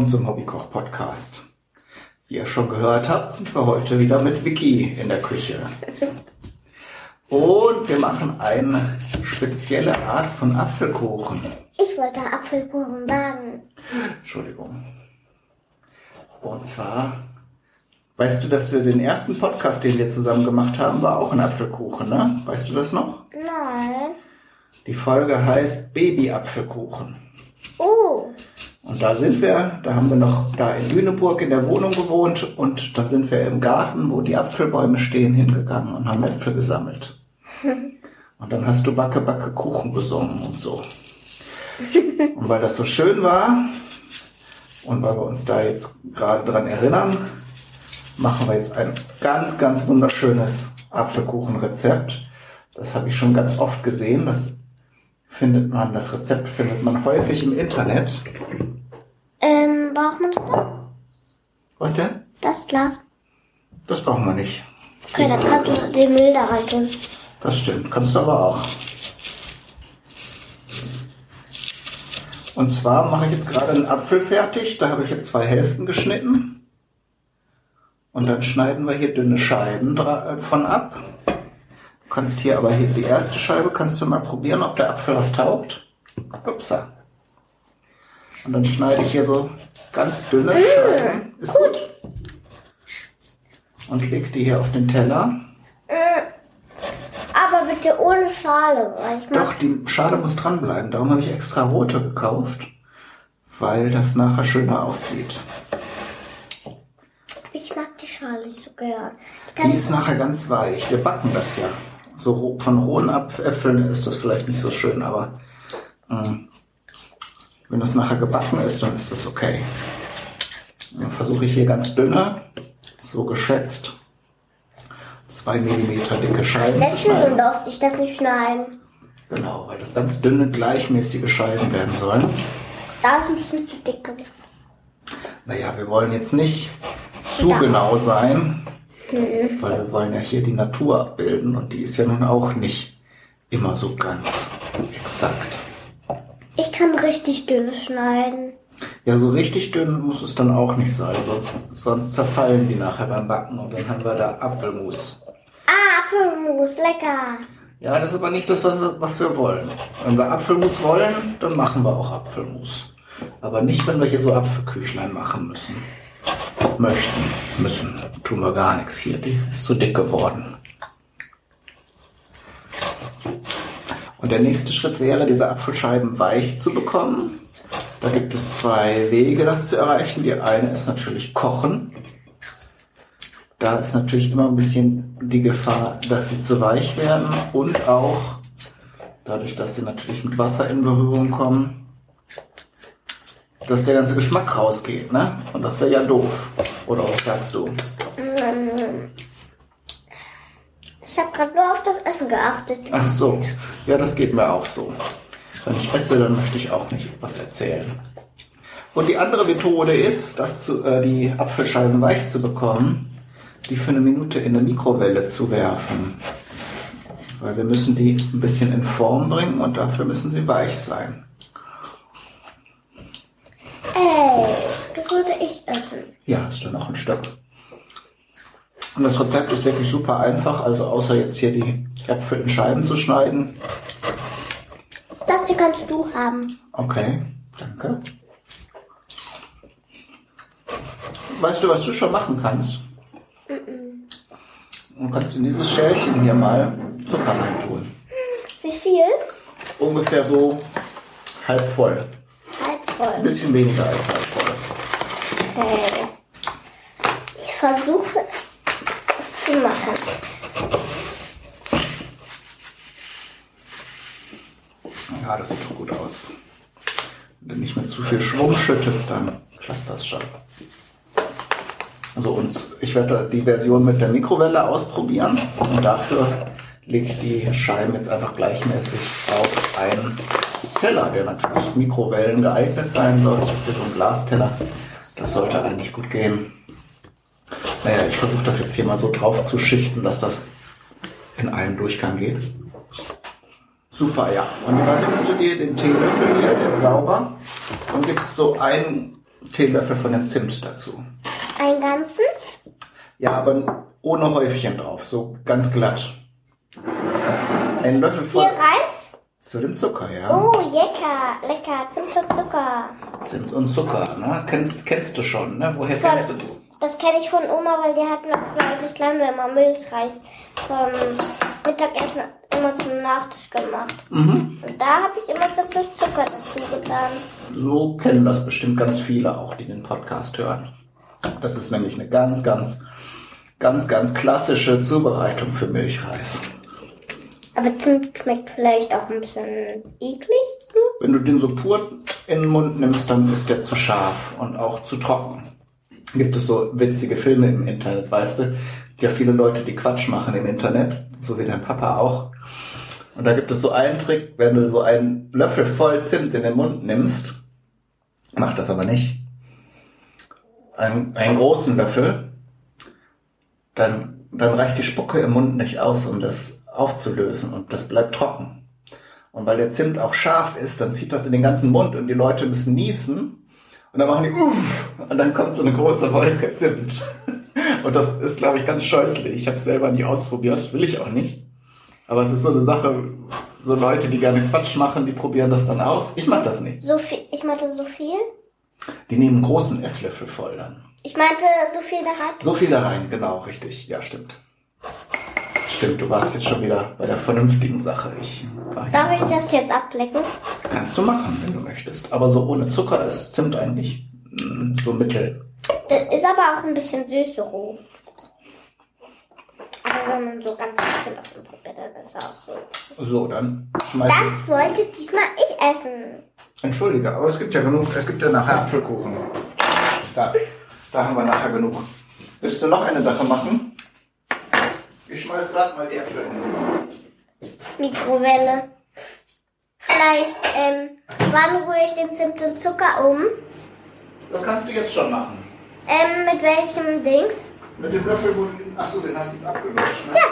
Willkommen zum Hobbykoch Podcast. Wie ihr schon gehört habt, sind wir heute wieder mit Vicky in der Küche. Und wir machen eine spezielle Art von Apfelkuchen. Ich wollte Apfelkuchen sagen. Entschuldigung. Und zwar, weißt du, dass wir den ersten Podcast, den wir zusammen gemacht haben, war auch ein Apfelkuchen, ne? Weißt du das noch? Nein. Die Folge heißt Baby-Apfelkuchen. Oh, Und da sind wir, da haben wir noch da in Lüneburg in der Wohnung gewohnt und dann sind wir im Garten, wo die Apfelbäume stehen, hingegangen und haben Äpfel gesammelt. Und dann hast du Backe, Backe Kuchen gesungen und so. Und weil das so schön war und weil wir uns da jetzt gerade dran erinnern, machen wir jetzt ein ganz, ganz wunderschönes Apfelkuchenrezept. Das habe ich schon ganz oft gesehen. Das findet man, das Rezept findet man häufig im Internet. Ähm, braucht man das dann? Was denn? Das Glas. Das brauchen wir nicht. Okay, dann kannst du den Müll da rein tun. Das stimmt. Kannst du aber auch. Und zwar mache ich jetzt gerade einen Apfel fertig. Da habe ich jetzt zwei Hälften geschnitten. Und dann schneiden wir hier dünne Scheiben äh, von ab. Du kannst hier aber hier die erste Scheibe, kannst du mal probieren, ob der Apfel was taugt. Upsa. Und dann schneide ich hier so ganz dünne Scheiben. Ist gut. Und leg die hier auf den Teller. Aber bitte ohne Schale, weil ich. Doch, die Schale muss dranbleiben. Darum habe ich extra rote gekauft, weil das nachher schöner aussieht. Ich mag die Schale nicht so gern. Die ist nachher ganz weich. Wir backen das ja. So von rohen Äpfeln ist das vielleicht nicht so schön, aber ähm, wenn das nachher gebacken ist, dann ist das okay. Dann versuche ich hier ganz dünne, so geschätzt, zwei Millimeter dicke Scheiben zu Letztes schneiden. durfte ich das nicht schneiden. Genau, weil das ganz dünne, gleichmäßige Scheiben werden sollen. Da ist ein bisschen zu dick gewesen. Naja, wir wollen jetzt nicht zu Ja. genau sein, weil wir wollen ja hier die Natur abbilden und die ist ja nun auch nicht immer so ganz exakt. Ich kann richtig dünn schneiden. Ja, so richtig dünn muss es dann auch nicht sein, sonst, sonst zerfallen die nachher beim Backen und dann haben wir da Apfelmus. Ah, Apfelmus, lecker. Ja, das ist aber nicht das, was wir, was wir wollen. Wenn wir Apfelmus wollen, dann machen wir auch Apfelmus. Aber nicht, wenn wir hier so Apfelküchlein machen müssen. Möchten, müssen. Tun wir gar nichts hier. Die ist zu dick geworden. Und der nächste Schritt wäre, diese Apfelscheiben weich zu bekommen. Da gibt es zwei Wege, das zu erreichen. Die eine ist natürlich kochen. Da ist natürlich immer ein bisschen die Gefahr, dass sie zu weich werden und auch dadurch, dass sie natürlich mit Wasser in Berührung kommen, dass der ganze Geschmack rausgeht, ne? Und das wäre ja doof. Oder was sagst du? Ich habe gerade nur auf das Essen geachtet. Ach so, ja, das geht mir auch so. Wenn ich esse, dann möchte ich auch nicht was erzählen. Und die andere Methode ist, das zu, äh, die Apfelscheiben weich zu bekommen, die für eine Minute in eine Mikrowelle zu werfen. Weil wir müssen die ein bisschen in Form bringen und dafür müssen sie weich sein. Ey, das würde ich essen. Ja, hast du noch ein Stück. Und das Rezept ist wirklich super einfach, also außer jetzt hier die Äpfel in Scheiben zu schneiden. Das hier kannst du haben. Okay, danke. Weißt du, was du schon machen kannst? Du kannst in dieses Schälchen hier mal Zucker reintun. Wie viel? Ungefähr so halb voll. Halb Ein voll. bisschen weniger als halb voll. Okay. Ich versuche es zu machen. Ja, das sieht doch gut aus. Wenn du nicht mit zu viel Schwung schüttest, dann klappt das schon. Also und ich werde die Version mit der Mikrowelle ausprobieren und dafür lege ich die Scheiben jetzt einfach gleichmäßig auf einen Teller, der natürlich Mikrowellen geeignet sein soll. Ich habe so einen Glasteller. Das sollte eigentlich gut gehen. Naja, ich versuche das jetzt hier mal so drauf zu schichten, dass das in einen Durchgang geht. Super, ja. Und dann nimmst du dir den Teelöffel hier, der ist sauber, und gibst so einen Teelöffel von dem Zimt dazu. Einen ganzen? Ja, aber ohne Häufchen drauf, so ganz glatt. Ein Löffel Viel voll Reis? zu dem Zucker, ja. Oh, lecker, lecker. Zimt und Zucker. Zimt und Zucker, ne? Kennst, kennst du schon, ne? Woher Von, kennst du das? das kenne ich von Oma, weil die hat noch früher, als ich klein war, immer Milchreis vom Mittagessen immer zum Nachtisch gemacht. Mhm. Und da habe ich immer Zimt und Zucker dazu getan. So kennen das bestimmt ganz viele auch, die den Podcast hören. Das ist nämlich eine ganz, ganz, ganz, ganz klassische Zubereitung für Milchreis. Aber Zimt schmeckt vielleicht auch ein bisschen eklig. Hm? Wenn du den so pur in den Mund nimmst, dann ist der zu scharf und auch zu trocken. Gibt es so witzige Filme im Internet, weißt du? Ja, viele Leute, die Quatsch machen im Internet, so wie dein Papa auch. Und da gibt es so einen Trick, wenn du so einen Löffel voll Zimt in den Mund nimmst, mach das aber nicht, einen, einen großen Löffel, dann, dann reicht die Spucke im Mund nicht aus, um das aufzulösen und das bleibt trocken. Und weil der Zimt auch scharf ist, dann zieht das in den ganzen Mund und die Leute müssen niesen und dann machen die uff und dann kommt so eine große Wolke Zimt. Und das ist, glaube ich, ganz scheußlich. Ich habe es selber nie ausprobiert, will ich auch nicht. Aber es ist so eine Sache, so Leute, die gerne Quatsch machen, die probieren das dann aus. Ich mag das nicht. So viel, ich meinte so viel. Die nehmen einen großen Esslöffel voll dann. Ich meinte so viel da rein. So viel da rein, genau, richtig. Ja, stimmt. Stimmt, du warst jetzt schon wieder bei der vernünftigen Sache. Ich war. Darf ich das jetzt ablecken? Kannst du machen, wenn du möchtest. Aber so ohne Zucker ist Zimt eigentlich mm, so mittel. Das ist aber auch ein bisschen süß so roh. Wenn man so ganz bisschen davon probiert, dann ist auch so. So, dann schmeiß Das wollte diesmal ich essen. Entschuldige, aber es gibt ja genug, es gibt ja nachher Apfelkuchen. Da, da haben wir nachher genug. Willst du noch eine Sache machen? Ich schmeiß gerade mal die Äpfel hin. Mikrowelle. Vielleicht, ähm, wann rühre ich den Zimt und Zucker um? Das kannst du jetzt schon machen. Ähm, mit welchem Dings? Mit dem Löffel, wo du achso, den hast du jetzt abgelutscht, ne? Ja.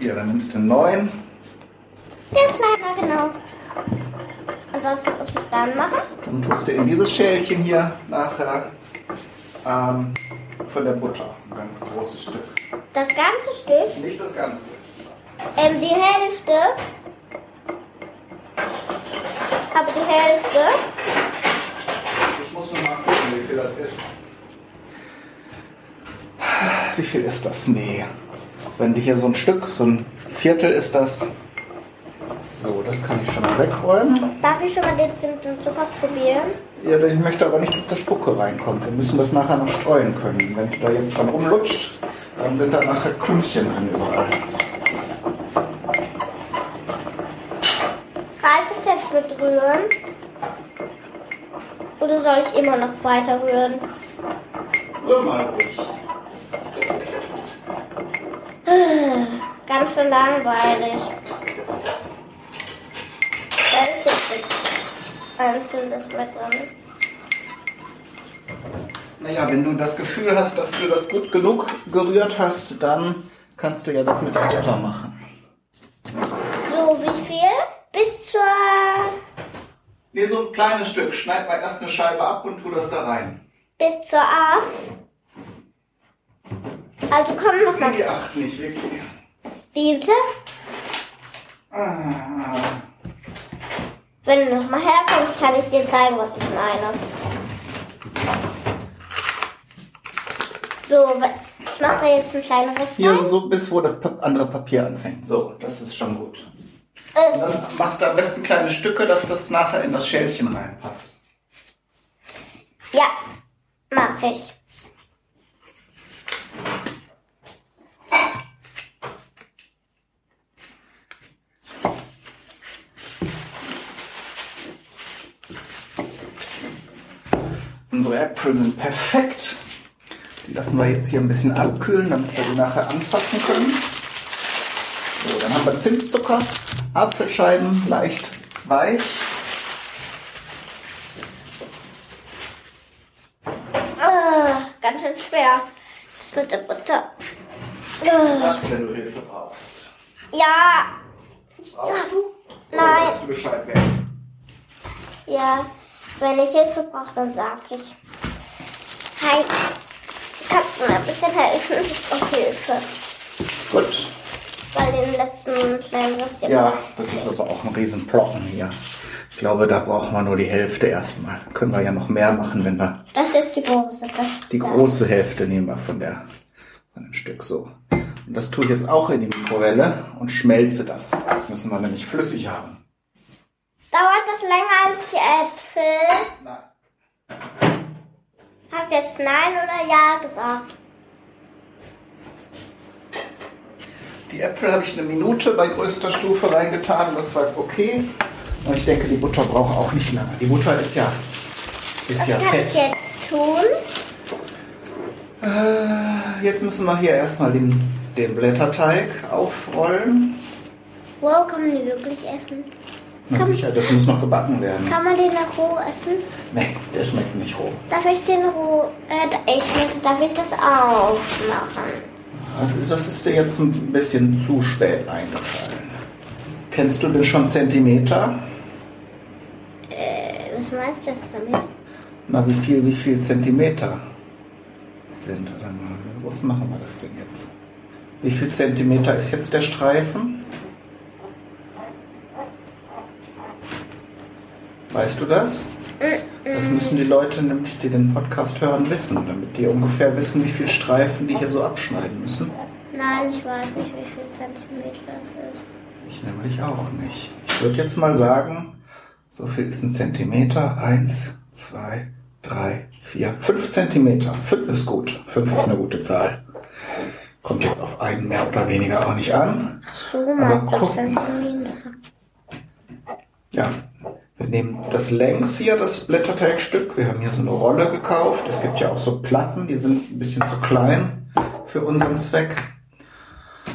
Ja, dann nimmst du einen neuen. Der kleiner, genau. Und was muss ich dann machen? Dann tust du in dieses Schälchen hier nachher ähm, von der Butter. Ein ganz großes Stück. Das ganze Stück? Nicht das Ganze. Ähm, die Hälfte. Aber die Hälfte. Ich muss nur mal gucken, wie viel das ist. Wie viel ist das? Nee. Wenn die hier so ein Stück, so ein Viertel ist das. So, das kann ich schon mal wegräumen. Darf ich schon mal den Zimt und Zucker probieren? Ja, ich möchte aber nicht, dass da Spucke reinkommt. Wir müssen das nachher noch streuen können. Wenn du da jetzt dran rumlutscht, dann sind da nachher Klümpchen drin überall. Reicht es jetzt mit rühren? Oder soll ich immer noch weiter rühren? Rühr mal ruhig. Ganz schön langweilig. Da ist jetzt Einzelnes mit drin. Naja, wenn du das Gefühl hast, dass du das gut genug gerührt hast, dann kannst du ja das mit der Butter machen. So, wie viel? Bis zur... Nee, so ein kleines Stück. Schneid mal erst eine Scheibe ab und tu das da rein. Bis zur 8. Also komm noch mal. die acht nicht, wirklich. Wie bitte? Ah, Wenn du noch mal herkommst, kann ich dir zeigen, was ich meine. So, ich mache jetzt ein kleineres hier rein. so bis wo das andere Papier anfängt. So, das ist schon gut. Äh, Und dann machst du am besten kleine Stücke, dass das nachher in das Schälchen reinpasst. ja, mache ich. Unsere Äpfel sind perfekt. Die lassen wir jetzt hier ein bisschen abkühlen, damit wir die nachher anfassen können. So, dann haben wir Zimtzucker, Apfelscheiben leicht weich. Ah, ganz schön schwer. Das mit der Butter. Was, wenn du Hilfe brauchst. ja, Brauchst du? Oder Nein. sagst du Bescheid werden? Ja, wenn ich Hilfe brauche, dann sag ich. Hi, kannst du mir ein bisschen helfen? Brauche Hilfe. Gut. Bei den letzten kleinen Rüstchen. Ja, das ist aber auch ein Riesenblocken hier. Ich glaube, da brauchen wir nur die Hälfte erstmal. Können wir ja noch mehr machen, wenn wir Das ist die große. Die große Hälfte nehmen wir von der von dem Stück so. Und das tue ich jetzt auch in die Mikrowelle und schmelze das. Das müssen wir nämlich flüssig haben. Dauert das länger als die Äpfel? Nein. Hast du jetzt Nein oder Ja gesagt? Die Äpfel habe ich eine Minute bei größter Stufe reingetan. Das war okay. Und ich denke, die Butter braucht auch nicht lange. Die Butter ist ja, ist ja Was kann ich jetzt tun? Äh, jetzt müssen wir hier erstmal den, den Blätterteig aufrollen. Wow, kann man die wirklich essen? Na sicher, das muss noch gebacken werden. Kann man den noch roh essen? Nee, der schmeckt nicht roh. Darf ich den roh, äh, ich, darf ich das aufmachen? Also das ist dir jetzt ein bisschen zu spät eingefallen. Kennst du denn schon Zentimeter? Äh, was meinst du das damit? Na, wie viel, wie viel Zentimeter sind? Warte mal, was machen wir das denn jetzt? Wie viel Zentimeter ist jetzt der Streifen? Weißt du das? Das müssen die Leute nämlich, die den Podcast hören, wissen, damit die ungefähr wissen, wie viel Streifen die hier so abschneiden müssen. Nein, ich weiß nicht, wie viel Zentimeter das ist. Ich nämlich auch nicht. Ich würde jetzt mal sagen, so viel ist ein Zentimeter. Eins, zwei, drei, vier, fünf Zentimeter. Fünf ist gut. Fünf ist eine gute Zahl. Kommt jetzt auf einen mehr oder weniger auch nicht an. So, Aber mal guck. Zentimeter. Ja, wir nehmen das längs hier, das Blätterteigstück. Wir haben hier so eine Rolle gekauft. Es gibt ja auch so Platten, die sind ein bisschen zu klein für unseren Zweck.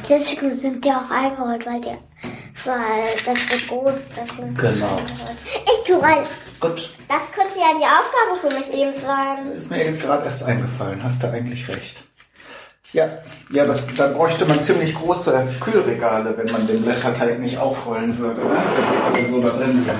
Deswegen sind die auch eingerollt, weil die, weil das so groß ist. Genau. Ich tu rein. Gut, Das könnte ja die Aufgabe für mich eben sein. Ist mir jetzt gerade erst eingefallen, hast du eigentlich recht. Ja, ja, das, da bräuchte man ziemlich große Kühlregale, wenn man den Blätterteig nicht aufrollen würde, ne? wenn die so da drin liegen.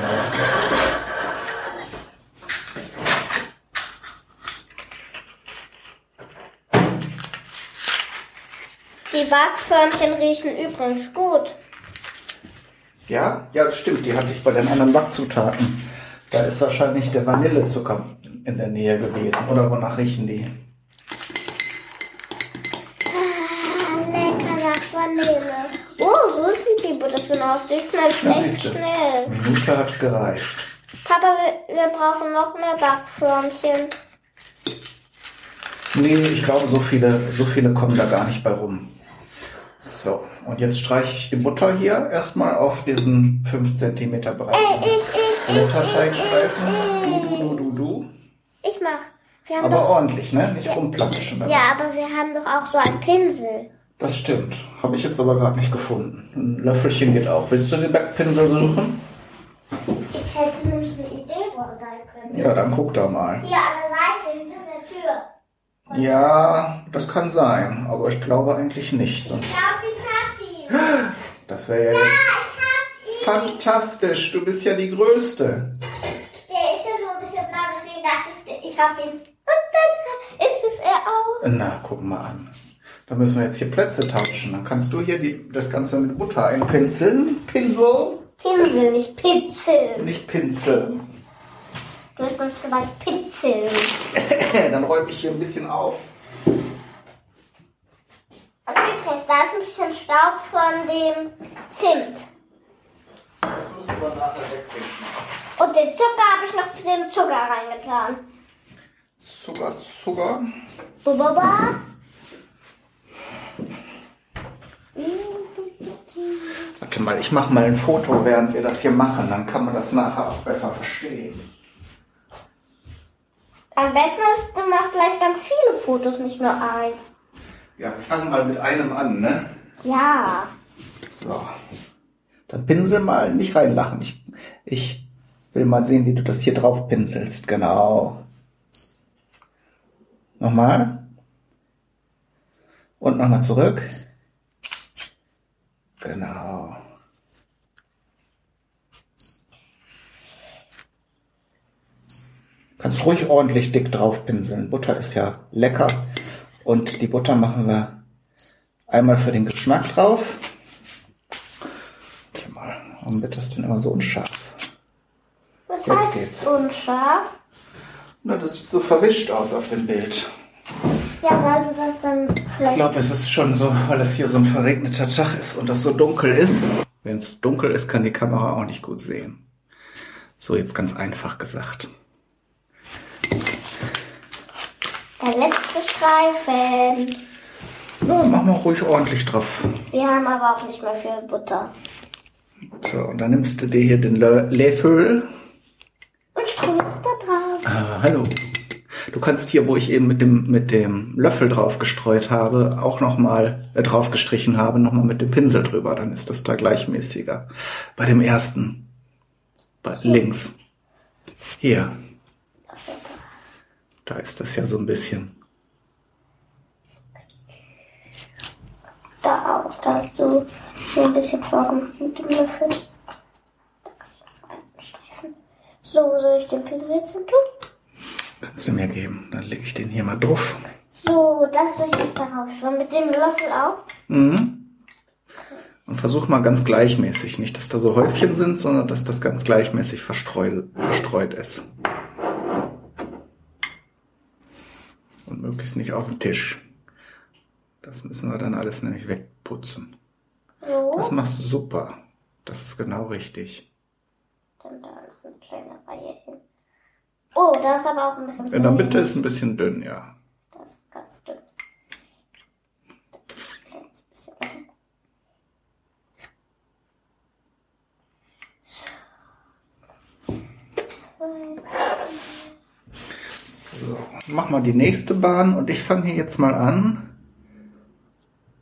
Die Backförmchen riechen übrigens gut. Ja, ja, das stimmt, die hatte ich bei den anderen Backzutaten. Da ist wahrscheinlich der Vanillezucker in der Nähe gewesen. Oder wonach riechen die? Ah, lecker nach Vanille. Oh, so sieht die Butter schon aus. Die schmeckt Ja, echt siehste. schnell. Minute hat gereicht. Papa, wir, wir brauchen noch mehr Backförmchen. Nee, ich glaube, so viele, so viele kommen da gar nicht bei rum. So, und jetzt streiche ich die Butter hier erstmal auf diesen 5 cm Ey, breiten ich, ich, ich, ich, Du, du, du, du, du. ich, mach. Wir haben Aber doch, ordentlich, ne? Nicht rumplatschen. ja, aber wir haben doch auch so einen Pinsel. Das stimmt. Habe ich jetzt aber gerade nicht gefunden. Ein Löffelchen geht auch. Willst du den Backpinsel suchen? Ich hätte nämlich eine Idee, wo er sein könnte. Ja, dann guck da mal. Hier an der Seite, hinter der Tür. Ja, das kann sein. Aber ich glaube eigentlich nicht. Sonst, Ich glaub, ich hab ihn. das wäre ja Ja, jetzt ich hab ihn. fantastisch. Du bist ja die Größte. Der ist ja so ein bisschen blau, deswegen dachte ich, ich hab ihn. Und dann ist es er auch. Na, guck mal an. Da müssen wir jetzt hier Plätze tauschen. Dann kannst du hier die, das Ganze mit Butter einpinseln. Pinsel, Pinsel, nicht Pinzel. nicht pinseln. Du hast nämlich gesagt Pinzel. Dann räume ich hier ein bisschen auf. Und übrigens, da ist ein bisschen Staub von dem Zimt. Das müssen wir nachher wegwischen. Und den Zucker habe ich noch zu dem Zucker reingetan. Zucker, Zucker. Bubaba. Warte mal, ich mache mal ein Foto, während wir das hier machen. Dann kann man das nachher auch besser verstehen. Am besten ist, du machst gleich ganz viele Fotos, nicht nur eins. Ja, wir fangen mal mit einem an, ne? Ja. So. Dann pinsel mal, nicht reinlachen. Ich, ich will mal sehen, wie du das hier drauf pinselst. Genau. Nochmal. Und nochmal zurück. Genau. Kannst ruhig ordentlich dick drauf pinseln. Butter ist ja lecker. Und die Butter machen wir einmal für den Geschmack drauf. Warte mal, warum wird das denn immer so unscharf? Was Jetzt heißt geht's. unscharf? Na, das sieht so verwischt aus auf dem Bild. Ja, weil du das dann Ich vielleicht. glaube, es ist schon so, weil es hier so ein verregneter Tag ist und das so dunkel ist. Wenn es dunkel ist, kann die Kamera auch nicht gut sehen. So jetzt ganz einfach gesagt. Der letzte Streifen. Ja, mach mal ruhig ordentlich drauf. Wir haben aber auch nicht mehr viel Butter. So, und dann nimmst du dir hier den Lö- Löffel. Und streust da drauf. Ah, hallo. Du kannst hier, wo ich eben mit dem, mit dem Löffel drauf gestreut habe, auch nochmal äh, drauf gestrichen habe, nochmal mit dem Pinsel drüber. Dann ist das da gleichmäßiger. Bei dem ersten. Bei links. Hier. Da ist das ja so ein bisschen. Da auch. Da hast du so ein bisschen vorgemacht mit dem Löffel. So, soll ich den Pinsel jetzt hin tun? Kannst du mir geben. Dann lege ich den hier mal drauf. So, das soll ich darauf schon. Mit dem Löffel auch. Mhm. Und versuch mal ganz gleichmäßig. Nicht, dass da so Häufchen sind, sondern dass das ganz gleichmäßig verstreut, verstreut ist. Und möglichst nicht auf den Tisch. Das müssen wir dann alles nämlich wegputzen. So. Das machst du super. Das ist genau richtig. Dann da noch eine kleine Reihe hin. Oh, da ist aber auch ein bisschen In der Mitte ist ein bisschen dünn, ja. Das ist ganz dünn. So, mach mal die nächste Bahn und ich fange hier jetzt mal an,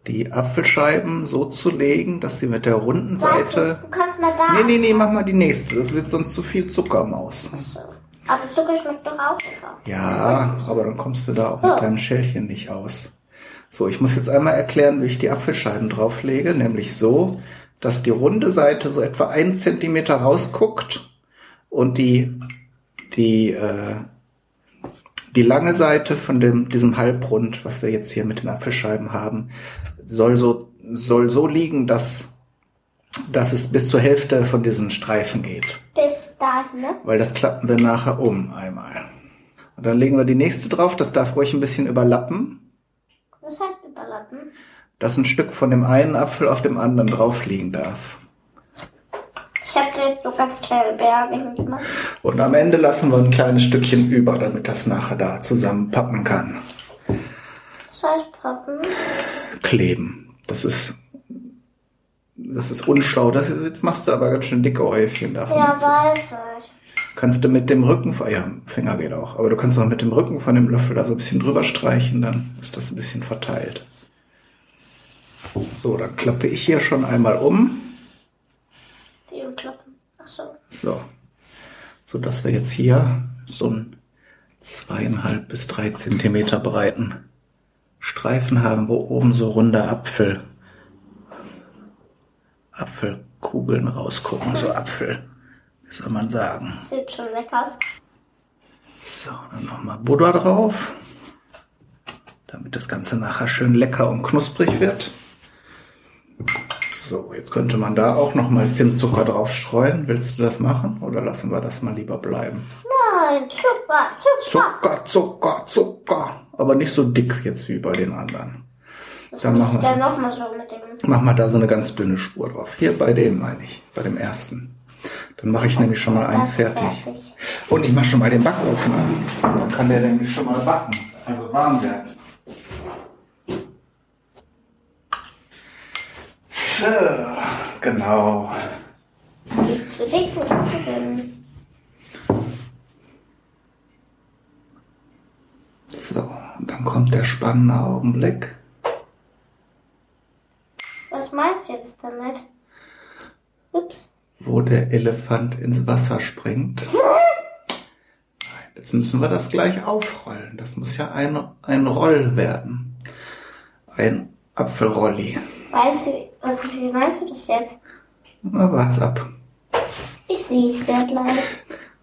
die Apfelscheiben so zu legen, dass sie mit der runden Warte, Seite. du kannst mal da. Nee, nee, nee, mach mal die nächste. Das ist jetzt sonst zu viel Zuckermaus. So. Aber Zucker schmeckt doch auch lecker. Ja, aber dann kommst du da auch mit Ja. deinem Schälchen nicht aus. So, ich muss jetzt einmal erklären, wie ich die Apfelscheiben drauflege, nämlich so, dass die runde Seite so etwa ein Zentimeter rausguckt und die, die, äh, die lange Seite von dem, diesem Halbrund, was wir jetzt hier mit den Apfelscheiben haben, soll so, soll so liegen, dass, dass es bis zur Hälfte von diesen Streifen geht Bis dahin, ne? weil das klappen wir nachher um einmal. Und dann legen wir die nächste drauf, das darf ruhig ein bisschen überlappen, Das heißt überlappen. dass ein Stück von dem einen Apfel auf dem anderen drauf liegen darf. Ich habe da jetzt so ganz kleine Berge hingemacht. Und am Ende lassen wir ein kleines Stückchen über, damit das nachher da zusammenpappen kann. Das heißt Pappen. Kleben. Das ist, das ist unschlau. Das ist, jetzt machst du aber ganz schön dicke Häufchen davon. Ja, weiß ich. Kannst du mit dem Rücken, von- ja, Finger geht auch, aber du kannst auch mit dem Rücken von dem Löffel da so ein bisschen drüber streichen, dann ist das ein bisschen verteilt. So, dann klappe ich hier schon einmal um. Die umklappen. Ach so. So. So dass wir jetzt hier so einen zweieinhalb bis drei Zentimeter breiten Streifen haben, wo oben so runde Apfel, Apfelkugeln rausgucken, so Apfel, wie soll man sagen. Sieht schon lecker aus. So, dann nochmal Butter drauf, damit das Ganze nachher schön lecker und knusprig wird. So, jetzt könnte man da auch nochmal Zimtzucker drauf streuen. Willst du das machen oder lassen wir das mal lieber bleiben? Nein, Zucker, Zucker. Zucker, Zucker, Zucker. Aber nicht so dick jetzt wie bei den anderen. Dann machen ich dann wir, nochmal so mit dem. mach mal da so eine ganz dünne Spur drauf. Hier bei dem meine ich, bei dem ersten. Dann mache ich nämlich schon mal eins Das fertig. fertig. Und ich mache schon mal den Backofen an. Dann kann der nämlich schon mal backen, also warm werden. So, genau. Zu dick. So, und dann kommt der spannende Augenblick. Was meint ihr jetzt damit? Ups. wo der Elefant ins Wasser springt. Nein, Jetzt müssen wir das gleich aufrollen. Das muss ja ein, ein Roll werden. Ein Apfelrolli. Weißt du, was, wie meinst du das jetzt? Na, wart's ab. Ich sehe es ja gleich.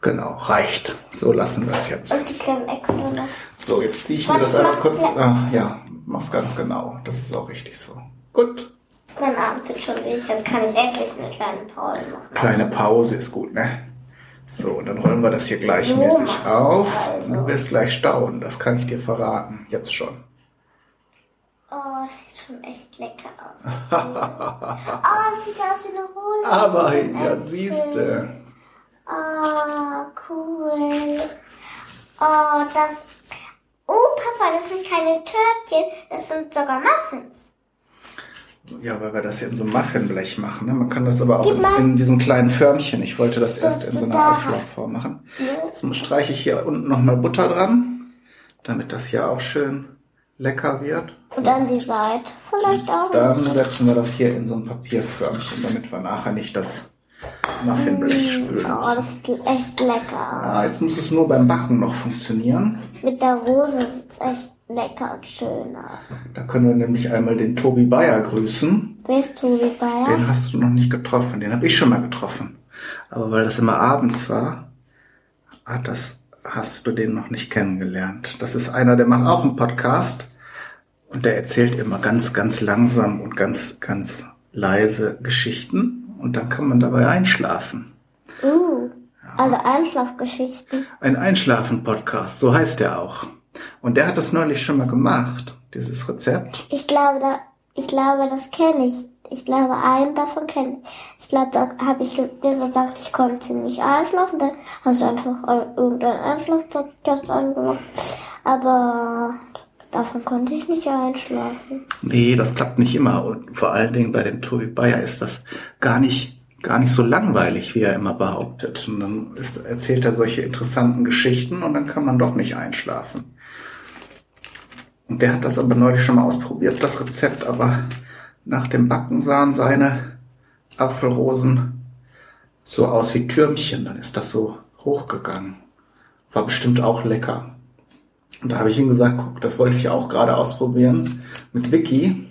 Genau, reicht. So lassen wir es jetzt. Und die kleinen Eckdonner. So, jetzt ziehe ich mir Warte, das einmal mach- kurz. ja. Ah, ja, mach's ganz genau. Das ist auch richtig so. Gut. Mein Arm tut schon weh. Jetzt kann ich endlich eine kleine Pause machen. Kleine Pause ist gut, ne? So, und dann rollen wir das hier So gleichmäßig macht auf. also. Du wirst gleich staunen, das kann ich dir verraten. Jetzt schon. Oh, das sieht schon echt lecker aus. oh, das sieht aus wie eine Rose. Aber ja, Äpfel. siehste. Oh, cool. Oh, das. Oh, Papa, das sind keine Törtchen, das sind sogar Muffins. Ja, weil wir das hier in so einem Muffinblech machen. Ne? Man kann das aber auch in, in diesen kleinen Förmchen. Ich wollte das erst in so einer. Auflaufform machen. Jetzt streiche ich hier unten nochmal Butter dran, damit das hier auch schön lecker wird. Und dann die Seite vielleicht auch. Dann setzen wir das hier in so ein Papierförmchen, damit wir nachher nicht das Muffinblech spülen Oh, müssen. das sieht echt lecker aus. Ah, jetzt muss es nur beim Backen noch funktionieren. Mit der Rose sieht es echt lecker und schön aus. Da können wir nämlich einmal den Tobi Bayer grüßen. Wer ist Tobi Bayer? Den hast du noch nicht getroffen, den habe ich schon mal getroffen. Aber weil das immer abends war, hat das, hast du den noch nicht kennengelernt. Das ist einer, der macht auch einen Podcast und der erzählt immer ganz, ganz langsam und ganz, ganz leise Geschichten und dann kann man dabei einschlafen. Uh, also Einschlafgeschichten. Ein Einschlafen-Podcast, so heißt er auch. Und der hat das neulich schon mal gemacht, dieses Rezept. Ich glaube, da, ich glaube, das kenne ich. Ich glaube, einen davon kenne ich. Ich glaube, da habe ich dir gesagt, ich konnte nicht einschlafen. Dann hast du einfach ein- irgendeinen Einschlafpodcast angemacht. Aber davon konnte ich nicht einschlafen. Nee, das klappt nicht immer. Und vor allen Dingen bei dem Tobi Bayer ist das gar nicht, gar nicht so langweilig, wie er immer behauptet. Und dann ist, erzählt er solche interessanten Geschichten und dann kann man doch nicht einschlafen. Und der hat das aber neulich schon mal ausprobiert, das Rezept, aber nach dem Backen sahen seine Apfelrosen so aus wie Türmchen. Dann ist das so hochgegangen. War bestimmt auch lecker. Und da habe ich ihm gesagt, guck, das wollte ich auch gerade ausprobieren mit Vicky.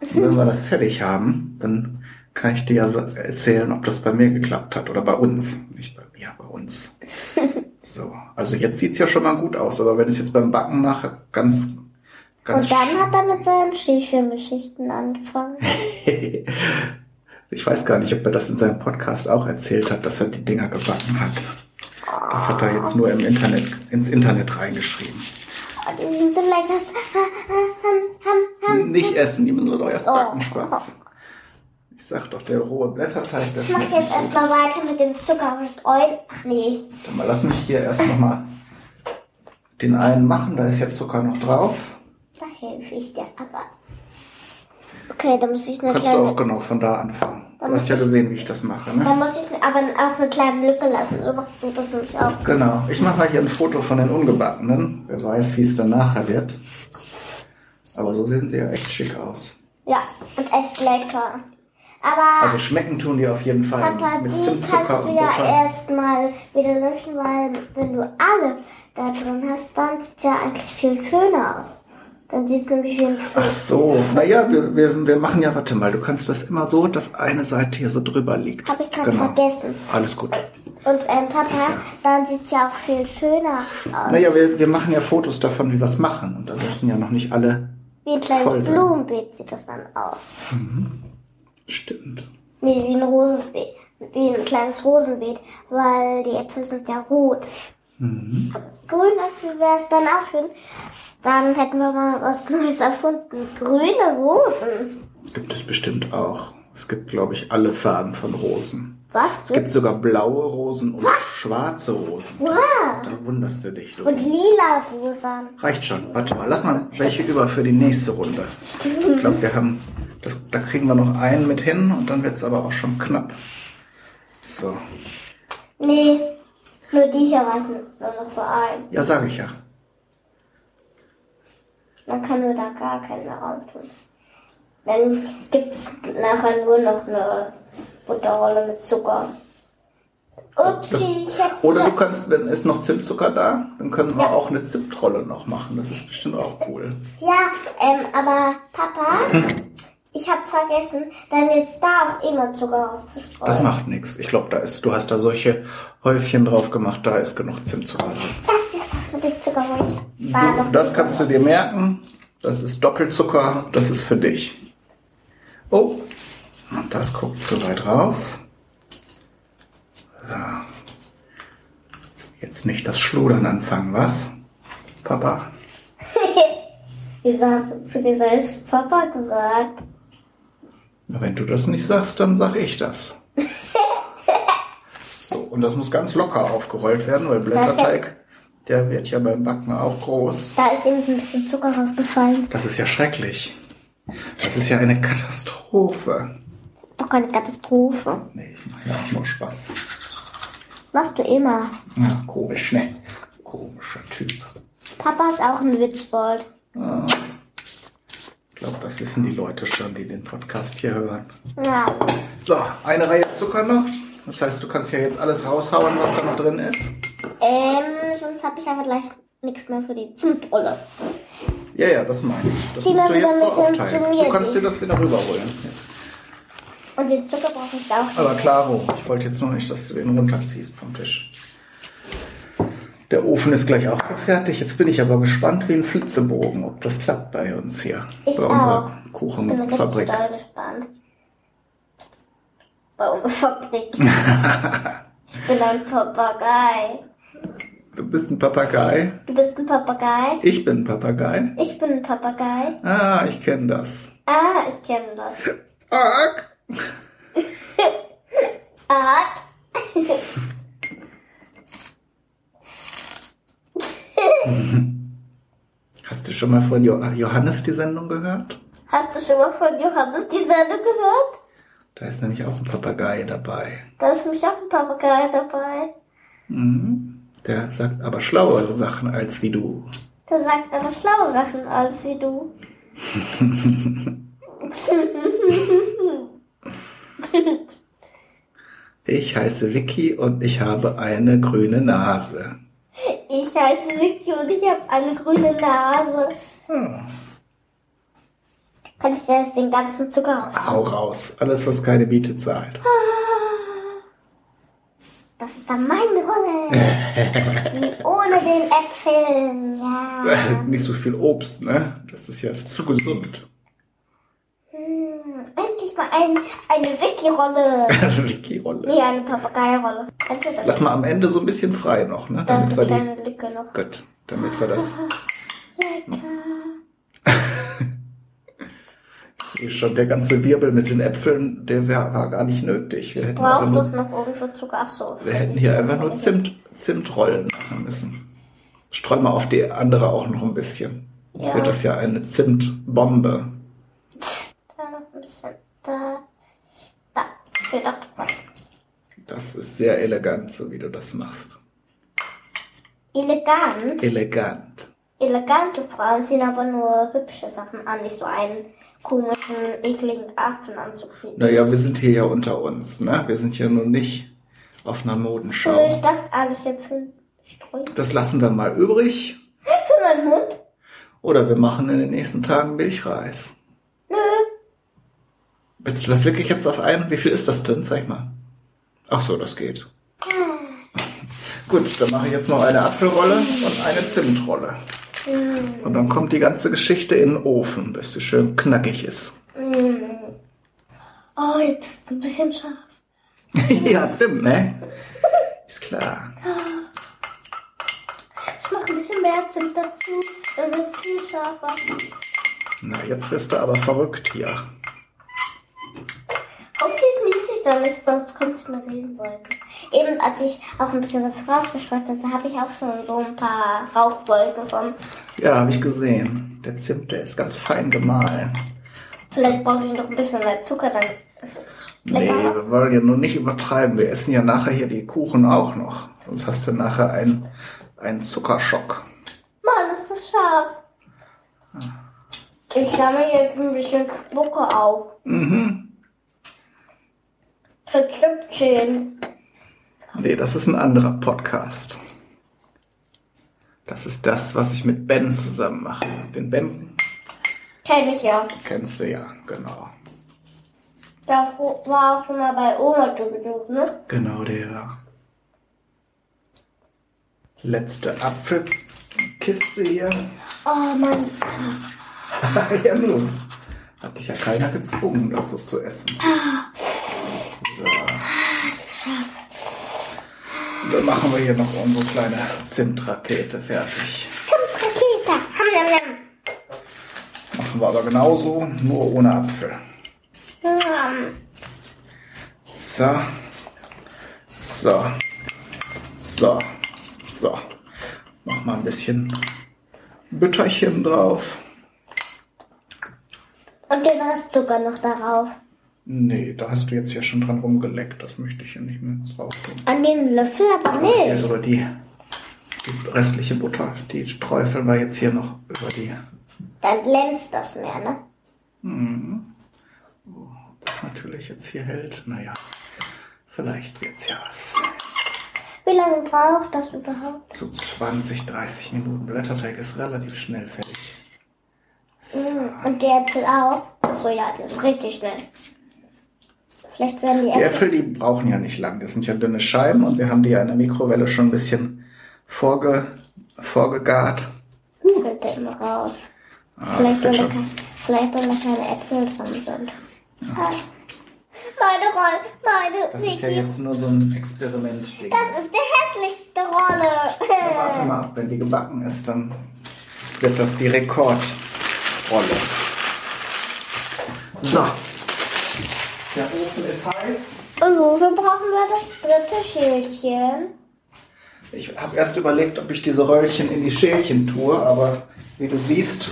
Und wenn wir das fertig haben, dann kann ich dir ja erzählen, ob das bei mir geklappt hat oder bei uns. Nicht bei mir, bei uns. So, also jetzt sieht's ja schon mal gut aus, aber wenn es jetzt beim Backen nachher ganz, ganz Und dann hat er mit seinen Schäfchengeschichten angefangen. ich weiß gar nicht, ob er das in seinem Podcast auch erzählt hat, dass er die Dinger gebacken hat. Das hat er jetzt nur im Internet, ins Internet reingeschrieben. Oh, die sind so lecker. Nicht essen, die müssen wir doch erst Oh. backen, Spatz. Ich sag doch, der rohe Blätterteig, der Ich schmeckt jetzt nicht gut. erstmal weiter mit dem Zucker und Öl. Ach nee. Dann mal lass mich hier erst nochmal den einen machen, da ist jetzt Zucker noch drauf. Da helfe ich dir aber. Okay, da muss ich eine Kannst du kleine. auch genau von da anfangen. Dann Du hast ja gesehen, wie ich das mache, ne? muss ich aber auch eine kleine Lücke lassen. So machst du das nämlich auch. Genau. Ich mache mal hier ein Foto von den Ungebackenen. Wer weiß, wie es dann nachher wird. Aber so sehen sie ja echt schick aus. Ja, und echt lecker. Aber Also schmecken tun die auf jeden Fall Papa, mit die Zimtzucker kannst du ja Butter. erstmal wieder löschen, weil wenn du alle da drin hast, dann sieht es ja eigentlich viel schöner aus. Dann sieht es nämlich wie ein Ach Fuß. so, naja, wir, wir, wir machen ja, warte mal, du kannst das immer so, dass eine Seite hier so drüber liegt. Habe ich gerade Genau. vergessen. Alles gut. Und ähm, Papa, dann sieht es ja auch viel schöner aus. Naja, wir, wir machen ja Fotos davon, wie wir es machen. Und da müssen ja noch nicht alle. Wie ein kleines. Blumenbeet sieht das dann aus. Stimmt. Nee, wie ein Rosenbeet. Wie ein kleines Rosenbeet, weil die Äpfel sind ja rot. Mhm. Grünäpfel wäre es dann auch schön. Dann hätten wir mal was Neues erfunden. Grüne Rosen. Gibt es bestimmt auch. Es gibt, glaube ich, alle Farben von Rosen. Was? Es gibt sogar blaue Rosen und schwarze Rosen. Wow. Da wunderst du dich. Du. Und lila Rosen. Reicht schon. Warte mal, lass mal welche über für die nächste Runde. Ich glaube, wir haben, das, da kriegen wir noch einen mit hin und dann wird es aber auch schon knapp. So. Nee, nur die hier reichen nur noch für einen. Ja, sage ich ja. Dann können wir da gar keine mehr auftun. Dann gibt's nachher nur noch eine Butterrolle mit Zucker. Upsi, ich hätte Oder du kannst, wenn ist noch Zimtzucker da, dann können wir Ja. auch eine Zimtrolle noch machen. Das ist bestimmt auch cool. Ja, ähm, aber Papa, ich habe vergessen, dann jetzt da auch immer Zucker aufzustreuen. Das macht nichts. Ich glaube, da ist, du hast da solche Häufchen drauf gemacht, da ist genug Zimtzucker drin. Das ist das ich war noch kannst du dir merken. Das ist Doppelzucker, das ist für dich. Oh, das guckt zu weit raus. So. Jetzt nicht das Schludern anfangen, was? Papa? Wieso hast du zu dir selbst Papa gesagt? Wenn du das nicht sagst, dann sag ich das. So, und das muss ganz locker aufgerollt werden, weil Blätterteig, der wird ja beim Backen auch groß. Da ist eben ein bisschen Zucker rausgefallen. Das ist ja schrecklich. Das ist ja eine Katastrophe. Doch keine Katastrophe. Nee, ich mache ja auch nur Spaß. Machst du immer. Ja, komisch, ne? Komischer Typ. Papa ist auch ein Witzbold. Ich glaube, das wissen die Leute schon, die den Podcast hier hören. Ja. So, eine Reihe Zucker noch. Das heißt, du kannst ja jetzt alles raushauen, was da noch drin ist. Ähm, sonst habe ich aber gleich nichts mehr für die Zimtrolle. Ja, ja, das meine ich. Das Zieh musst du jetzt so aufteilen. Du kannst dir das wieder rüberholen. Und den Zucker brauche ich auch. Aber klaro, ich wollte jetzt noch nicht, dass du den runterziehst vom Tisch. Der Ofen ist gleich auch fertig. Jetzt bin ich aber gespannt wie ein Flitzebogen, ob das klappt bei uns hier. Ich bei auch. unserer Ich bin richtig Kuchenfabrik. gespannt. Bei unserer Fabrik. ich bin ein Papagei. Du bist ein Papagei. Du bist ein Papagei. Ich bin ein Papagei. Ich bin ein Papagei. Ah, ich kenne das. Ah, ich kenne das. Arg. Art. Hast du schon mal von jo Johannes die Sendung gehört? Hast du schon mal von Johannes die Sendung gehört? Da ist nämlich auch ein Papagei dabei. Da ist nämlich auch ein Papagei dabei. Der sagt aber schlauere Sachen als wie du. Der sagt aber schlaue Sachen als wie du. Ich heiße Vicky und ich habe eine grüne Nase. Ich heiße Vicky und ich habe eine grüne Nase. Hm. Kann ich dir jetzt den ganzen Zucker raus? Hau raus. Alles, was keine Miete zahlt. Das ist dann meine Rolle. Die ohne den Äpfeln. Ja. Nicht so viel Obst, ne? Das ist ja zu gesund. Hm, endlich mal ein, eine Vicky-Rolle. Vicky-Rolle. Nee, eine Papagei-Rolle. Lass mal am Ende so ein bisschen frei noch, ne? Da ist eine wir die. kleine Lücke noch. Gut, damit wir das. Lecker. Sehe schon, der ganze Wirbel mit den Äpfeln, der wär, war gar nicht nötig. Wir hätten, Braucht nur, noch irgendwo Zucker. Ach so. wir hätten hier einfach nur Zimt, Zimtrollen machen müssen. Streu mal auf die andere auch noch ein bisschen. Jetzt Ja. wird das ja eine Zimtbombe. Da noch ein bisschen. Da. Da. Fehlt auch was. Das ist sehr elegant, so wie du das machst. Elegant. Elegant. Elegante Frauen ziehen aber nur hübsche Sachen an, nicht so einen komischen, ekligen Affenanzug. wie ich. Naja, wir sind hier ja unter uns, ne? Wir sind ja nun nicht auf einer Wo soll Modenschau. ich das alles jetzt hinstreuen? Das lassen wir mal übrig. Für meinen Mund? Oder wir machen in den nächsten Tagen Milchreis. Nö. Willst du das wirklich jetzt auf einen? Wie viel ist das denn? Zeig mal. Ach so, das geht. Gut, dann mache ich jetzt noch eine Apfelrolle und eine Zimtrolle. Und dann kommt die ganze Geschichte in den Ofen, bis sie schön knackig ist. Oh, jetzt ist es ein bisschen scharf. ja, Zimt, ne? Ist klar. Ich mache ein bisschen mehr Zimt dazu, dann wird es viel scharfer. Na, jetzt wirst du aber verrückt hier. Hoffentlich schließe ich da nicht, sonst kommt es mir Riesenwolken. Eben als ich auch ein bisschen was rausgeschwatzt hatte, habe ich auch schon so ein paar Rauchwolken von. Ja, habe ich gesehen. Der Zimt, der ist ganz fein gemahlen. Vielleicht brauche ich noch ein bisschen mehr Zucker, dann ist es Nee, lecker. wir wollen ja nur nicht übertreiben. Wir essen ja nachher hier die Kuchen auch noch. Sonst hast du nachher einen, einen Zuckerschock. Mann, ist das scharf. Ich sammle jetzt ein bisschen Spucke auf. Mhm. Für 17. Nee, das ist ein anderer Podcast. Das ist das, was ich mit Ben zusammen mache. Den Ben Kenn ich ja. kennst du ja, genau. Da war auch schon mal bei Oma zu Besuch, ne? Genau, der. Letzte Apfelkiste hier. Oh krass. ja, nun. Hat dich ja keiner gezwungen, das so zu essen. So. Und dann machen wir hier noch unsere kleine Zimtrakete fertig. Zum Rakete. Ham, ham, ham. Machen wir aber genauso, nur ohne Apfel. Hm. So. So. So. So. Mach mal ein bisschen Bütterchen drauf. Und den Rest Zucker noch darauf. Nee, da hast du jetzt ja schon dran rumgeleckt. Das möchte ich hier nicht mehr drauf tun. An den Löffel aber nicht. über die, die restliche Butter, die träufeln wir jetzt hier noch über die. Dann glänzt das mehr, ne? Das natürlich jetzt hier hält. Naja, vielleicht wird's ja was. Wie lange braucht das überhaupt? So 20, 30 Minuten. Blätterteig ist relativ schnell fertig. Hm. Und die Äpfel auch? Achso, ja, das ist richtig schnell. Vielleicht werden die Die Äpfel. Die brauchen ja nicht lang. Das sind ja dünne Scheiben und wir haben die ja in der Mikrowelle schon ein bisschen vorge, vorgegart. Das fällt da immer raus. Ah, vielleicht, wenn wird da, vielleicht, keine Äpfel dran sind. Ah. Meine Rolle, meine Das ist ja jetzt nur so ein Experiment. Das ist die hässlichste Rolle. Warte mal, wenn die gebacken ist, dann wird das die Rekordrolle. So. Der Ofen ist heiß. Und wofür brauchen wir das dritte Schälchen? Ich habe erst überlegt, ob ich diese Röllchen in die Schälchen tue, aber wie du siehst,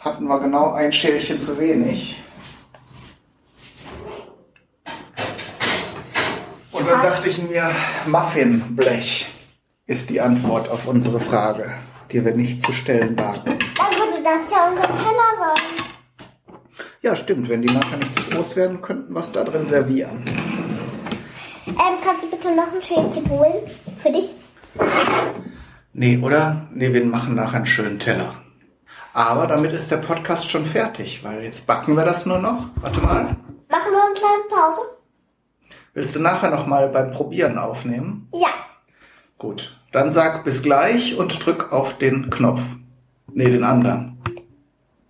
hatten wir genau ein Schälchen zu wenig. Und dann dachte ich mir, Muffinblech ist die Antwort auf unsere Frage, die wir nicht zu stellen wagen. Dann würde das ja unser Teller sein. Ja, stimmt, wenn die nachher nicht zu groß werden, könnten wir es da drin servieren. Ähm, kannst du bitte noch ein Schälchen holen? Für dich? Nee, oder? Nee, wir machen nachher einen schönen Teller. Aber damit ist der Podcast schon fertig, weil jetzt backen wir das nur noch. Warte mal. Machen wir eine kleine Pause? Willst du nachher noch mal beim Probieren aufnehmen? Ja. Gut. Dann sag bis gleich und drück auf den Knopf. Nee, den anderen.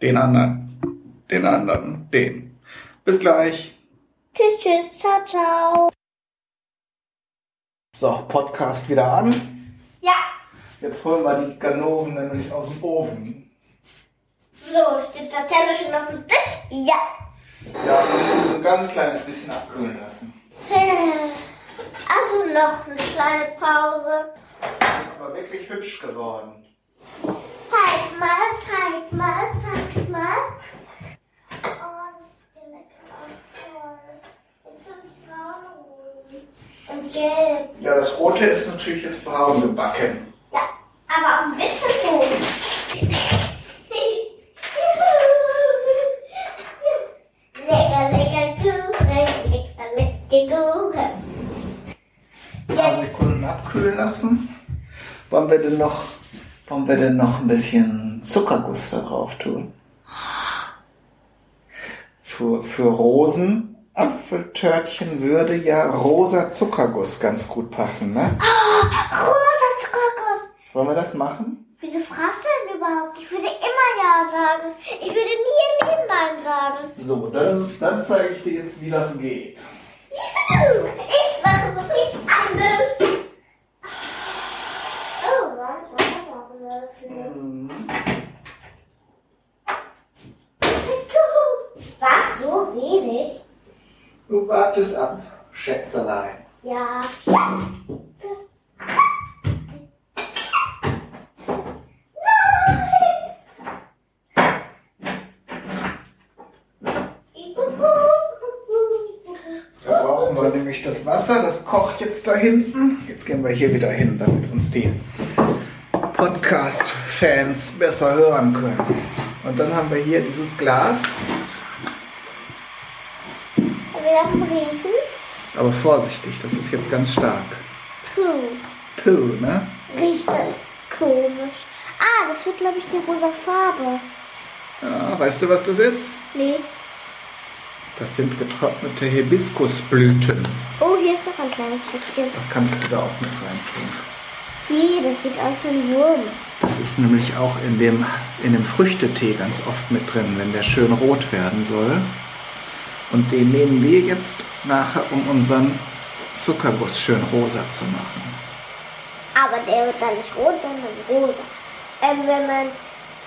Den anderen. Den anderen. Den. Bis gleich. Tschüss, tschüss. Ciao, ciao. So, Podcast wieder an. Ja. Jetzt holen wir die Ganoven nämlich aus dem Ofen. So, steht der Teller schon auf dem Tisch? Ja. Ja, wir müssen ein ganz kleines bisschen abkühlen lassen. Also noch eine kleine Pause. Aber wirklich hübsch geworden. Zeig mal, zeig mal, zeig mal. Oh, das sieht ja lecker aus. Toll. Jetzt sind es braune Rosen. Und gelb. Ja, das Rote ist natürlich jetzt braun gebacken. Ja, aber auch ein bisschen rot. lecker, lecker Kuchen, lecker, lecker Kuchen. Ein paar Sekunden abkühlen lassen. Wollen wir denn noch, wollen wir denn noch ein bisschen Zuckerguss da drauf tun? Für, für Rosen, Apfeltörtchen würde ja rosa Zuckerguss ganz gut passen, ne? Rosa Zuckerguss. Wollen wir das machen? Wieso fragst du denn überhaupt? Ich würde immer Ja sagen. Ich würde nie im Leben Nein sagen. So, dann, dann zeige ich dir jetzt, wie das geht. Juhu, Ich mache wirklich anders. Oh, was? Was? So wenig? Du wartest ab, Schätzelein. Ja. Da brauchen wir nämlich das Wasser, das kocht jetzt da hinten. Jetzt gehen wir hier wieder hin, damit uns die Podcast-Fans besser hören können. Und dann haben wir hier dieses Glas. Wir haben riechen. Aber vorsichtig, das ist jetzt ganz stark. Puh, Puh, ne? riecht das komisch. Ah, das wird, glaube ich, die rosa Farbe. Ja, weißt du, was das ist? Nee. Das sind getrocknete Hibiskusblüten. Oh, hier ist noch ein kleines Stückchen. Das kannst du da auch mit reintun. Hier, das sieht aus wie ein Wurm. Das ist nämlich auch in dem, in dem Früchtetee ganz oft mit drin, wenn der schön rot werden soll. Und den nehmen wir jetzt nachher, um unseren Zuckerguss schön rosa zu machen. Aber der wird dann nicht rot, sondern rosa. Ähm, wenn man,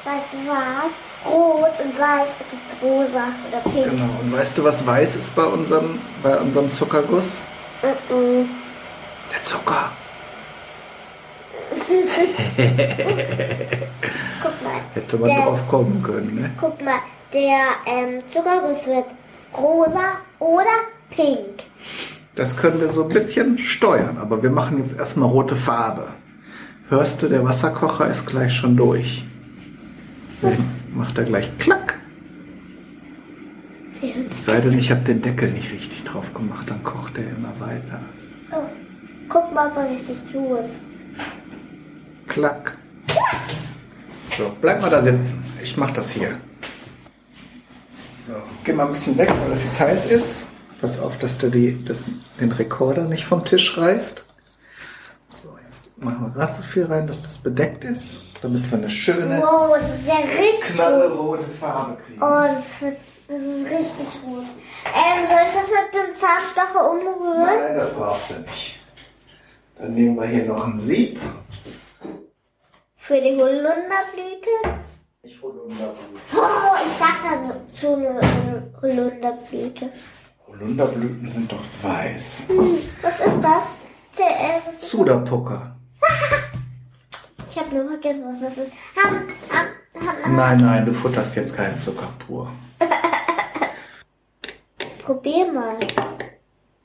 weißt du was, rot und weiß ergibt rosa oder pink. Genau. Und weißt du, was weiß ist bei unserem, bei unserem Zuckerguss? Mhm. Der Zucker. Guck mal. Hätte man der, drauf kommen können, ne? Guck mal, der ähm, Zuckerguss wird rosa oder pink. Das können wir so ein bisschen steuern, aber wir machen jetzt erstmal rote Farbe. Hörst du, der Wasserkocher ist gleich schon durch. Dann macht er gleich klack. Es sei denn, ich habe den Deckel nicht richtig drauf gemacht, dann kocht er immer weiter. Oh, guck mal, ob er richtig zu ist. Klack. So, bleib mal da sitzen. Ich mach das hier. So, geh mal ein bisschen weg, weil das jetzt heiß ist. Pass auf, dass du die, das, den Rekorder nicht vom Tisch reißt. So, jetzt machen wir gerade so viel rein, dass das bedeckt ist, damit wir eine schöne Wow, das ist ja richtig rot. knallrote Farbe kriegen. Oh, das, wird, das ist richtig rot. Ähm, soll ich das mit dem Zahnstocher umrühren? Nein, das brauchst du nicht. Dann nehmen wir hier noch ein Sieb. Für die Holunderblüte? Ich Holunderblüte. Oh, ich sag dazu eine Holunderblüte. Holunderblüten sind doch weiß. Hm, was ist das? Äh, Suderpucker. Ich habe nur vergessen, was das ist. Ham, ham, ham. Nein, nein, du futterst jetzt keinen Zucker pur. Probier mal.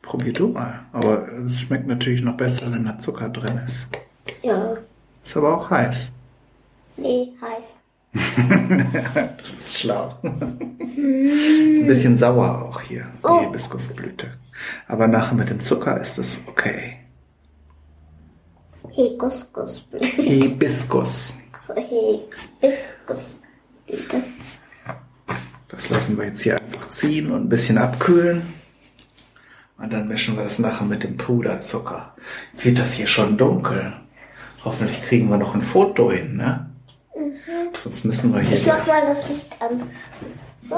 Probier du mal. Aber es schmeckt natürlich noch besser, wenn da Zucker drin ist. Ja, Ist aber auch heiß. nee, heiß. Du bist schlau. Bisschen sauer auch hier, die Oh. Hibiskusblüte. Aber nachher mit dem Zucker ist es okay. Hibiskusblüte. Hibiskus. So, Hibiskusblüte. Das lassen wir jetzt hier einfach ziehen und ein bisschen abkühlen. Und dann mischen wir das nachher mit dem Puderzucker. Jetzt wird das hier schon dunkel. Hoffentlich kriegen wir noch ein Foto hin, ne? Sonst müssen wir Mhm. Ich hier. mach mal das Licht an.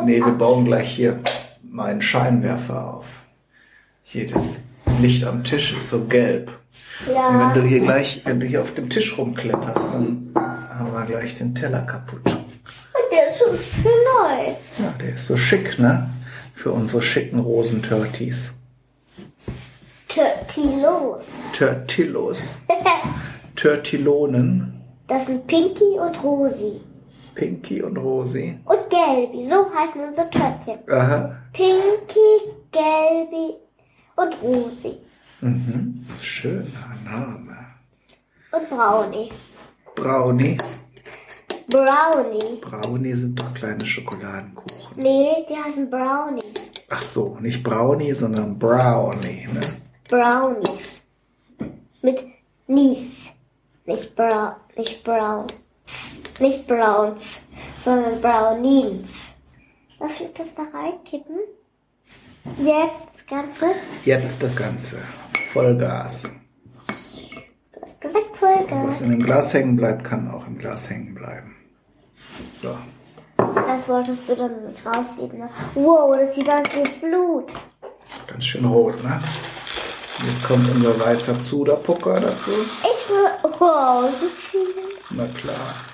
Nee, wir bauen gleich hier meinen Scheinwerfer auf. Hier das Licht am Tisch ist so gelb. Und Ja, wenn du hier gleich, wenn du hier auf dem Tisch rumkletterst, dann haben wir gleich den Teller kaputt. der ist schon für neu. Ja, der ist so schick, ne? Für unsere schicken Rosenturtis. Tortillos. Törtillos. Törtilonen. Das sind Pinky und Rosi. Pinky und Rosi. Und Gelbi. So heißen unsere Törtchen. Aha. Pinky, Gelbi und Rosi. Mhm. Schöner Name. Und Brownie. Brownie. Brownie. Brownie sind doch kleine Schokoladenkuchen. Nee, die heißen Brownies. Ach so, nicht Brownie, sondern Brownie, ne? Brownies. Mit Nies. Nicht Brown, nicht Brown. Nicht Browns, sondern Brownies. Darf ich das da reinkippen? Jetzt das Ganze. Jetzt das Ganze. Vollgas. Du hast gesagt Vollgas. Was in dem Glas hängen bleibt, kann auch im Glas hängen bleiben. So. Das wolltest du dann nicht rausziehen. Ne? Wow, das sieht aus wie Blut. Ganz schön rot, ne? Jetzt kommt unser weißer Zuderpucker dazu. Ich rühre, wow, so viel. Na klar.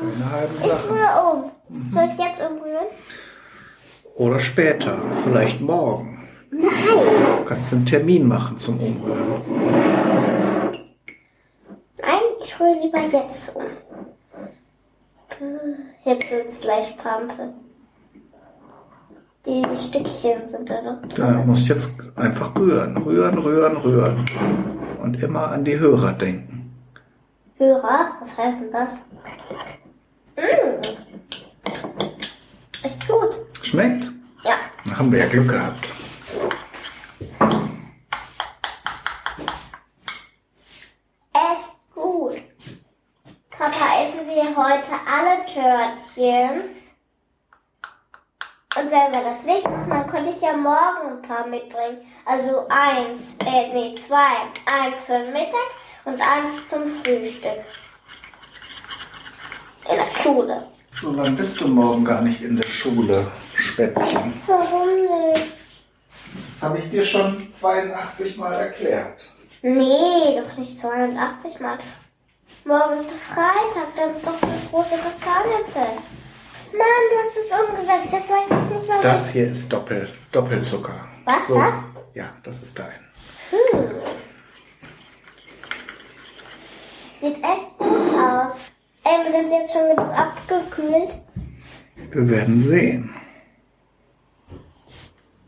Keine halben Ich Sachen. rühre um. Soll ich jetzt umrühren? Oder später. Vielleicht morgen. Nein. Du kannst einen Termin machen zum Umrühren. Nein, ich rühre lieber jetzt um. Jetzt wird's gleich Pampe. Die Stückchen sind da noch Da drin. musst jetzt einfach rühren. Rühren, rühren, rühren. Und immer an die Hörer denken. Hörer, was heißt denn das? Mmh. Echt gut. Schmeckt? Ja. Da haben wir ja Glück gehabt. Echt gut. Papa, essen wir heute alle Törtchen? Und wenn wir das nicht machen, dann könnte ich ja morgen ein paar mitbringen. Also eins, äh, nee, zwei. Eins für den Mittag und eins zum Frühstück. In der Schule. So lange bist du morgen gar nicht in der Schule, Spätzchen. Warum nicht? Das habe ich dir schon 82 Mal erklärt. Nee, doch nicht 82 Mal. Morgen ist der Freitag, dann ist doch das große Kastanienfest. Mann, du hast es umgesetzt, jetzt weiß ich es nicht mehr. Das hier ist Doppel, Doppelzucker. Was, was? Ja, das ist dein. Hm. Sieht echt gut aus. Ähm, sind jetzt schon genug abgekühlt? Wir werden sehen.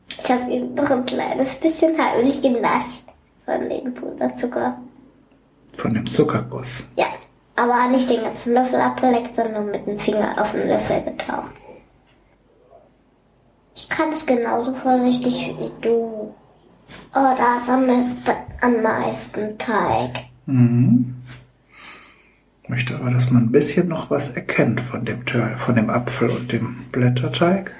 Ich habe ihm noch ein kleines bisschen heimlich genascht von dem Puderzucker. Von dem Zuckerguss. Ja, aber nicht den ganzen Löffel abgeleckt, sondern mit dem Finger auf den Löffel getaucht. Ich kann es genauso vorsichtig wie du. Oh, da am, am meisten Teig. Mhm. Möchte aber, dass man ein bisschen noch was erkennt von dem, von dem Apfel und dem Blätterteig.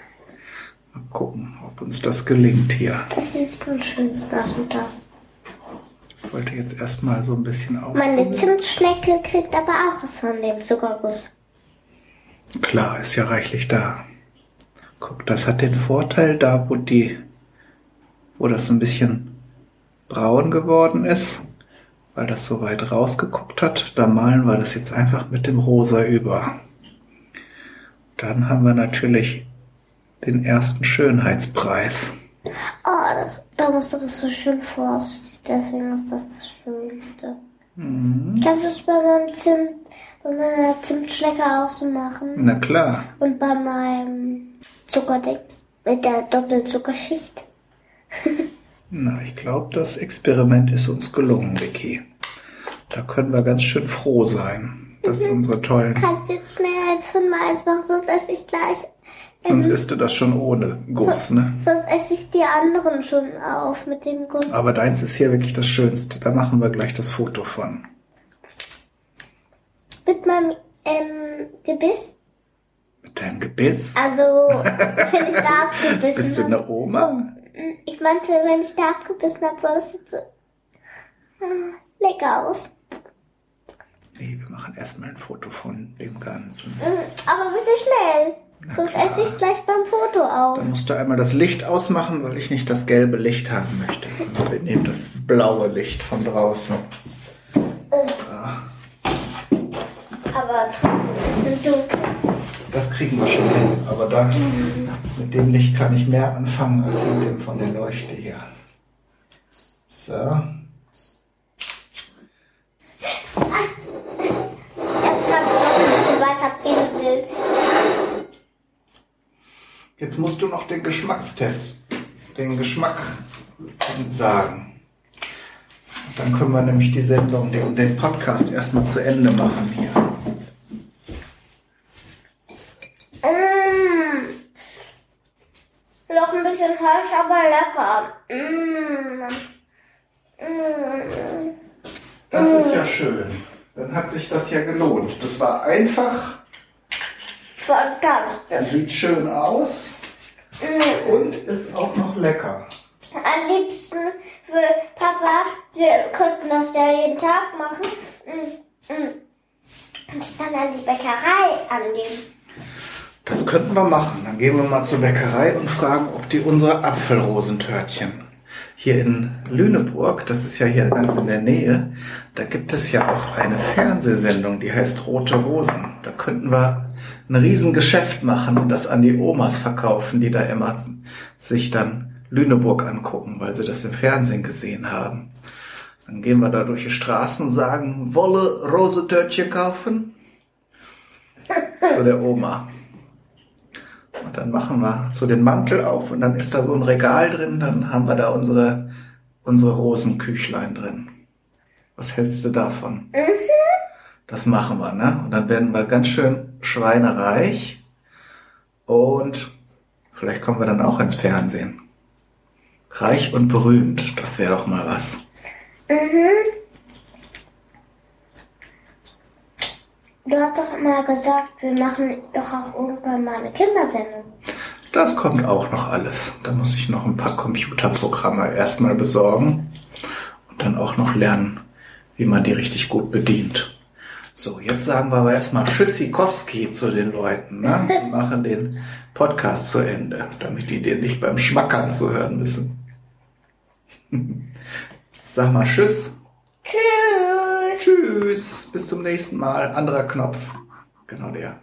Mal gucken, ob uns das gelingt hier. Das sieht am schönsten aus und das. Ich wollte jetzt erstmal so ein bisschen Meine ausprobieren. Zimtschnecke kriegt aber auch was von dem Zuckerguss. Klar, ist ja reichlich da. Guck, das hat den Vorteil, da wo die, wo das so ein bisschen braun geworden ist, weil das so weit rausgeguckt hat, da malen wir das jetzt einfach mit dem Rosa über. Dann haben wir natürlich den ersten Schönheitspreis. Oh, das, da musst du das so schön vorsichtig, deswegen ist das das Schönste. Ich kann das bei meinem Zimt, bei meiner Zimtschnecke auch so machen. Na klar, Und bei meinem Zuckerding mit der Doppelzuckerschicht. na, ich glaube, das Experiment ist uns gelungen, Vicky. Da können wir ganz schön froh sein, dass unsere tollen Kannst jetzt schnell eins von meins machen, sonst esse ich gleich. Sonst isst du das schon ohne Guss, ne? Sonst esse ich die anderen schon auf mit dem Guss. Aber deins ist hier wirklich das Schönste. Da machen wir gleich das Foto von. Mit meinem ähm, Gebiss. Mit deinem Gebiss. Also, wenn ich da abgebissen Bist du eine Oma? Ich meinte, wenn ich da abgebissen habe, weil das sieht so ah, lecker aus. Nee, wir machen erstmal ein Foto von dem Ganzen. Mm, Aber bitte schnell. Sonst klar. esse ich es gleich beim Foto auf. Dann musst du einmal das Licht ausmachen, weil ich nicht das gelbe Licht haben möchte. Wir nehmen das blaue Licht von draußen. Aber Das kriegen wir schon hin. Aber da, mit dem Licht kann ich mehr anfangen als mit dem von der Leuchte hier. So. Jetzt kann noch ein bisschen weiter pinseln. Jetzt musst du noch den Geschmackstest, den Geschmack sagen. Und dann können wir nämlich die Sendung, den, den Podcast erstmal zu Ende machen hier. Mm. Ein bisschen heiß, aber lecker. Mm. Mm. Das ist ja schön. Dann hat sich das ja gelohnt. Das war einfach, Fantastisch. sieht schön aus und ist auch noch lecker. Am liebsten für Papa, wir könnten das ja jeden Tag machen. Mm, mm. Und dann an die Bäckerei annehmen. Das könnten wir machen. Dann gehen wir mal zur Bäckerei und fragen, ob die unsere Apfelrosentörtchen hier in Lüneburg, das ist ja hier ganz in der Nähe, da gibt es ja auch eine Fernsehsendung, die heißt Rote Rosen. Da könnten wir ein Riesengeschäft machen und das an die Omas verkaufen, die da immer sich dann Lüneburg angucken, weil sie das im Fernsehen gesehen haben. Dann gehen wir da durch die Straßen und sagen, wolle Rosentörtchen kaufen? Zu der Oma. Und dann machen wir so den Mantel auf und dann ist da so ein Regal drin, dann haben wir da unsere, unsere Rosenküchlein drin. Was hältst du davon? Das machen wir, ne? Und dann werden wir ganz schön schweinereich und vielleicht kommen wir dann auch ins Fernsehen. Reich und berühmt, das wäre doch mal was. Du hast doch mal gesagt, wir machen doch auch irgendwann mal eine Kindersendung. Das kommt auch noch alles. Da muss ich noch ein paar Computerprogramme erstmal besorgen und dann auch noch lernen, wie man die richtig gut bedient. So, jetzt sagen wir aber erstmal Tschüssikowski zu den Leuten. Ne? Wir machen den Podcast zu Ende, damit die den nicht beim Schmackern zuhören müssen. Sag mal Tschüss. Tschüss. Tschüss. Bis zum nächsten Mal. Anderer Knopf. Genau der.